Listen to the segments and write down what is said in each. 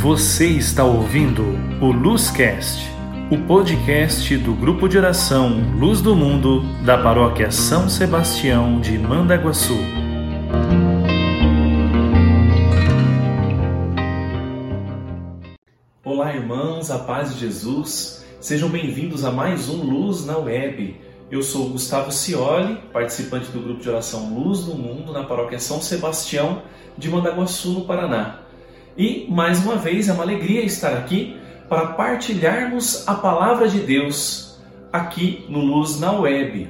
Você está ouvindo o Luzcast, o podcast do grupo de oração Luz do Mundo da paróquia São Sebastião de Mandaguaçu. Olá, irmãos, a paz de Jesus. Sejam bem-vindos a mais um Luz na Web. Eu sou Gustavo Cioli, participante do grupo de oração Luz do Mundo na paróquia São Sebastião de Mandaguaçu, no Paraná. E mais uma vez é uma alegria estar aqui para partilharmos a palavra de Deus aqui no Luz na Web.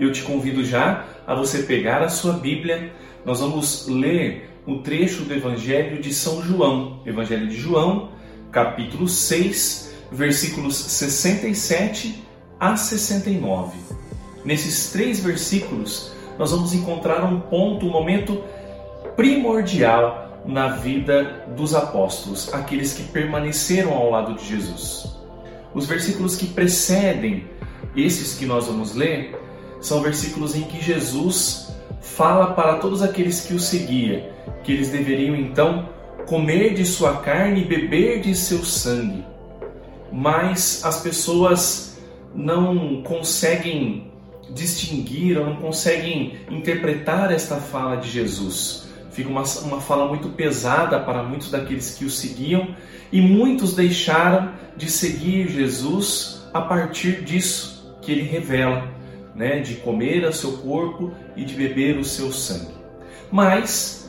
Eu te convido já a você pegar a sua Bíblia. Nós vamos ler um trecho do Evangelho de São João, Evangelho de João, capítulo 6, versículos 67 a 69. Nesses três versículos, nós vamos encontrar um ponto, um momento primordial na vida dos apóstolos, aqueles que permaneceram ao lado de Jesus. Os versículos que precedem esses que nós vamos ler são versículos em que Jesus fala para todos aqueles que o seguiam que eles deveriam então comer de sua carne e beber de seu sangue. Mas as pessoas não conseguem distinguir ou não conseguem interpretar esta fala de Jesus Fica uma, uma fala muito pesada para muitos daqueles que o seguiam e muitos deixaram de seguir Jesus a partir disso que ele revela, né, de comer a seu corpo e de beber o seu sangue. Mas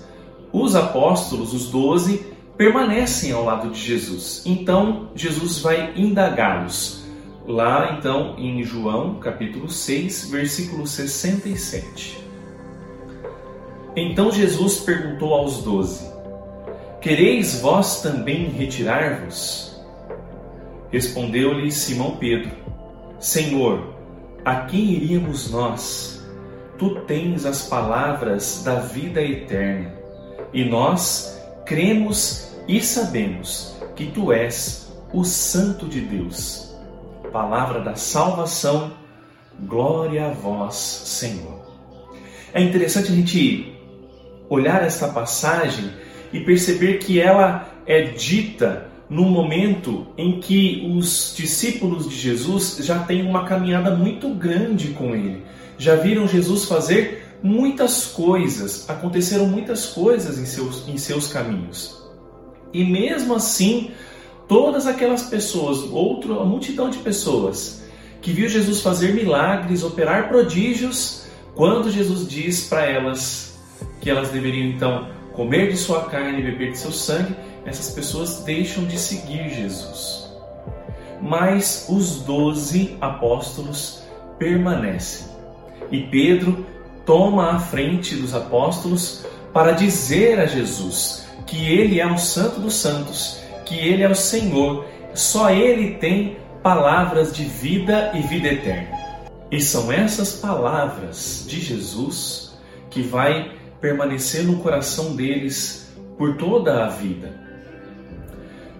os apóstolos, os doze, permanecem ao lado de Jesus. Então Jesus vai indagá-los. Lá então em João, capítulo 6, versículo 67. Então Jesus perguntou aos doze: Quereis vós também retirar-vos? Respondeu-lhe Simão Pedro: Senhor, a quem iríamos nós? Tu tens as palavras da vida eterna, e nós cremos e sabemos que tu és o Santo de Deus. Palavra da salvação, glória a vós, Senhor. É interessante a gente olhar esta passagem e perceber que ela é dita no momento em que os discípulos de Jesus já têm uma caminhada muito grande com ele. Já viram Jesus fazer muitas coisas, aconteceram muitas coisas em seus, em seus caminhos. E mesmo assim, todas aquelas pessoas, outra multidão de pessoas, que viu Jesus fazer milagres, operar prodígios, quando Jesus diz para elas que elas deveriam então comer de sua carne e beber de seu sangue, essas pessoas deixam de seguir Jesus. Mas os doze apóstolos permanecem. E Pedro toma a frente dos apóstolos para dizer a Jesus que ele é o Santo dos Santos, que ele é o Senhor, só ele tem palavras de vida e vida eterna. E são essas palavras de Jesus que vai permanecer no coração deles por toda a vida.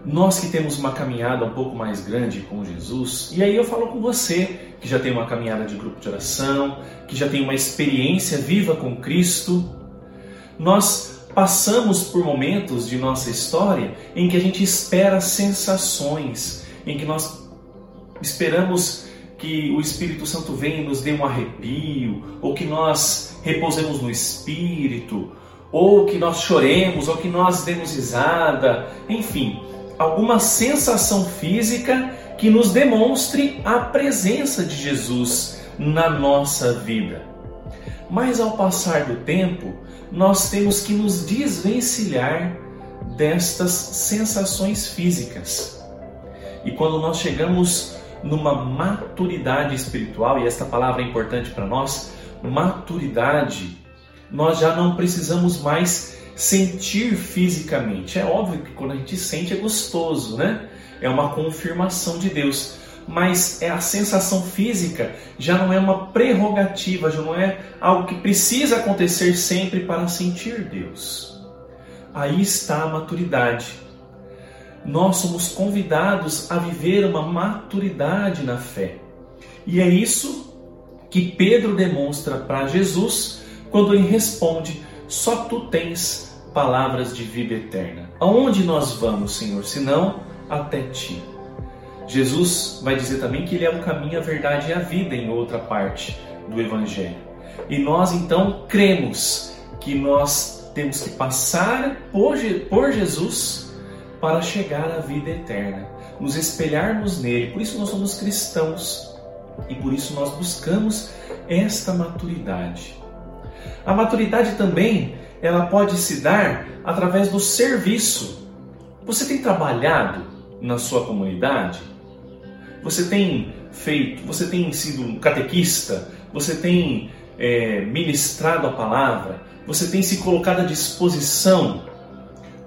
Nós que temos uma caminhada um pouco mais grande com Jesus, e aí eu falo com você que já tem uma caminhada de grupo de oração, que já tem uma experiência viva com Cristo, nós passamos por momentos de nossa história em que a gente espera sensações, em que nós esperamos que o Espírito Santo venha e nos dê um arrepio, ou que nós repousemos no Espírito, ou que nós choremos, ou que nós demos risada, enfim, alguma sensação física que nos demonstre a presença de Jesus na nossa vida. Mas ao passar do tempo, nós temos que nos desvencilhar destas sensações físicas. E quando nós chegamos numa maturidade espiritual, e esta palavra é importante para nós, maturidade, nós já não precisamos mais sentir fisicamente. É óbvio que quando a gente sente é gostoso, né? É uma confirmação de Deus. Mas é a sensação física já não é uma prerrogativa, já não é algo que precisa acontecer sempre para sentir Deus. Aí está a maturidade nós somos convidados a viver uma maturidade na fé. E é isso que Pedro demonstra para Jesus quando ele responde: Só tu tens palavras de vida eterna. Aonde nós vamos, Senhor, senão até ti? Jesus vai dizer também que ele é o caminho, a verdade e a vida em outra parte do evangelho. E nós então cremos que nós temos que passar por, por Jesus para chegar à vida eterna, nos espelharmos nele. Por isso nós somos cristãos e por isso nós buscamos esta maturidade. A maturidade também, ela pode se dar através do serviço. Você tem trabalhado na sua comunidade? Você tem feito, você tem sido um catequista, você tem é, ministrado a palavra, você tem se colocado à disposição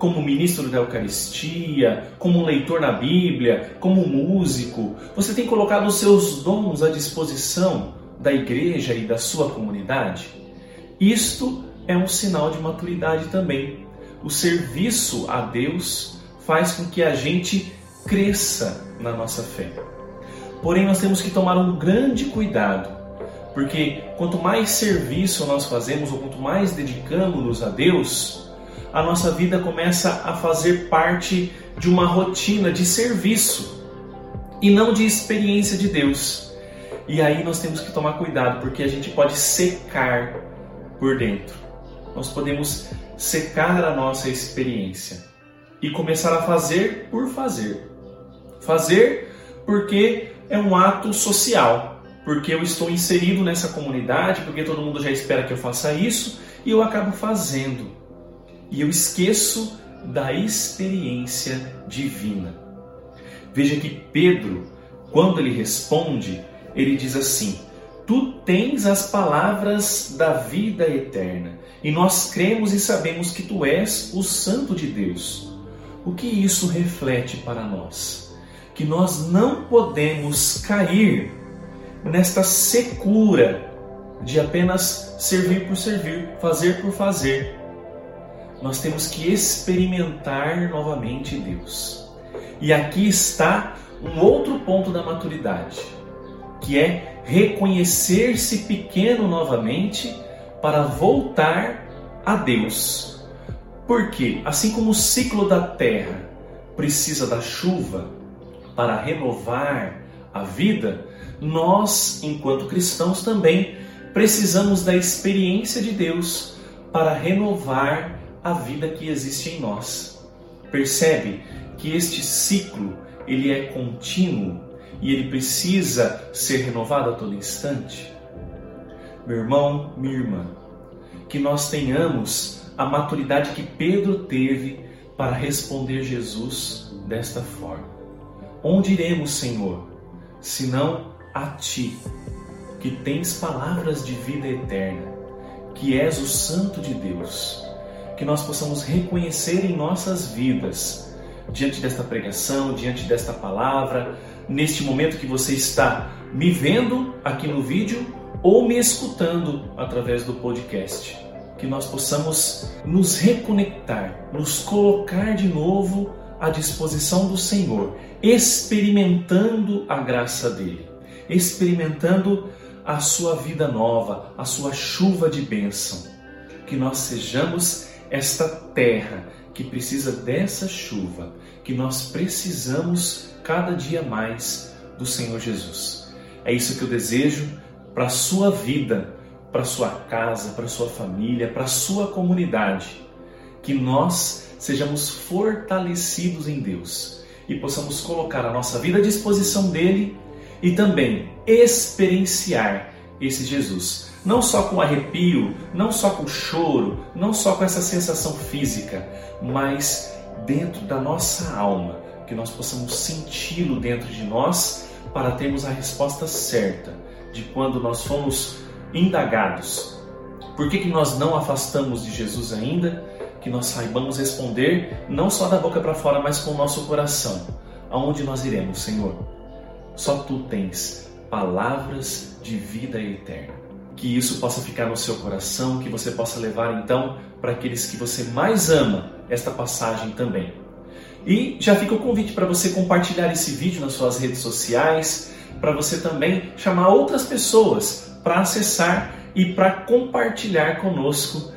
como ministro da Eucaristia, como leitor na Bíblia, como músico, você tem colocado os seus dons à disposição da igreja e da sua comunidade? Isto é um sinal de maturidade também. O serviço a Deus faz com que a gente cresça na nossa fé. Porém, nós temos que tomar um grande cuidado, porque quanto mais serviço nós fazemos ou quanto mais dedicamos-nos a Deus, a nossa vida começa a fazer parte de uma rotina de serviço e não de experiência de Deus. E aí nós temos que tomar cuidado, porque a gente pode secar por dentro. Nós podemos secar a nossa experiência e começar a fazer por fazer. Fazer porque é um ato social, porque eu estou inserido nessa comunidade, porque todo mundo já espera que eu faça isso e eu acabo fazendo. E eu esqueço da experiência divina. Veja que Pedro, quando ele responde, ele diz assim: Tu tens as palavras da vida eterna, e nós cremos e sabemos que tu és o Santo de Deus. O que isso reflete para nós? Que nós não podemos cair nesta secura de apenas servir por servir, fazer por fazer. Nós temos que experimentar novamente Deus. E aqui está um outro ponto da maturidade que é reconhecer-se pequeno novamente para voltar a Deus. Porque, assim como o ciclo da terra precisa da chuva para renovar a vida, nós, enquanto cristãos, também precisamos da experiência de Deus para renovar a vida que existe em nós. Percebe que este ciclo ele é contínuo e ele precisa ser renovado a todo instante? Meu irmão, minha irmã, que nós tenhamos a maturidade que Pedro teve para responder Jesus desta forma: Onde iremos, Senhor, senão a ti, que tens palavras de vida eterna, que és o Santo de Deus? Que nós possamos reconhecer em nossas vidas, diante desta pregação, diante desta palavra, neste momento que você está me vendo aqui no vídeo ou me escutando através do podcast. Que nós possamos nos reconectar, nos colocar de novo à disposição do Senhor, experimentando a graça dele, experimentando a sua vida nova, a sua chuva de bênção. Que nós sejamos esta terra que precisa dessa chuva, que nós precisamos cada dia mais do Senhor Jesus. É isso que eu desejo para a sua vida, para a sua casa, para a sua família, para a sua comunidade. Que nós sejamos fortalecidos em Deus e possamos colocar a nossa vida à disposição dele e também experienciar esse Jesus. Não só com arrepio, não só com choro, não só com essa sensação física, mas dentro da nossa alma que nós possamos senti-lo dentro de nós para termos a resposta certa de quando nós fomos indagados. Por que, que nós não afastamos de Jesus ainda? Que nós saibamos responder não só da boca para fora, mas com o nosso coração. Aonde nós iremos, Senhor? Só tu tens palavras de vida eterna. Que isso possa ficar no seu coração, que você possa levar então para aqueles que você mais ama esta passagem também. E já fica o convite para você compartilhar esse vídeo nas suas redes sociais, para você também chamar outras pessoas para acessar e para compartilhar conosco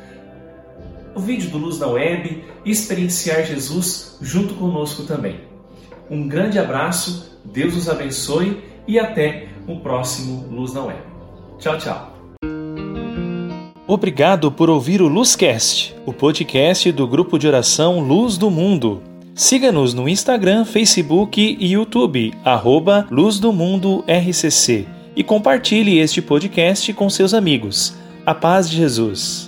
o vídeo do Luz na Web e experienciar Jesus junto conosco também. Um grande abraço, Deus os abençoe e até o próximo Luz na Web. Tchau, tchau. Obrigado por ouvir o Luzcast, o podcast do grupo de oração Luz do Mundo. Siga-nos no Instagram, Facebook e YouTube, arroba Luz do Mundo RCC, e compartilhe este podcast com seus amigos. A paz de Jesus.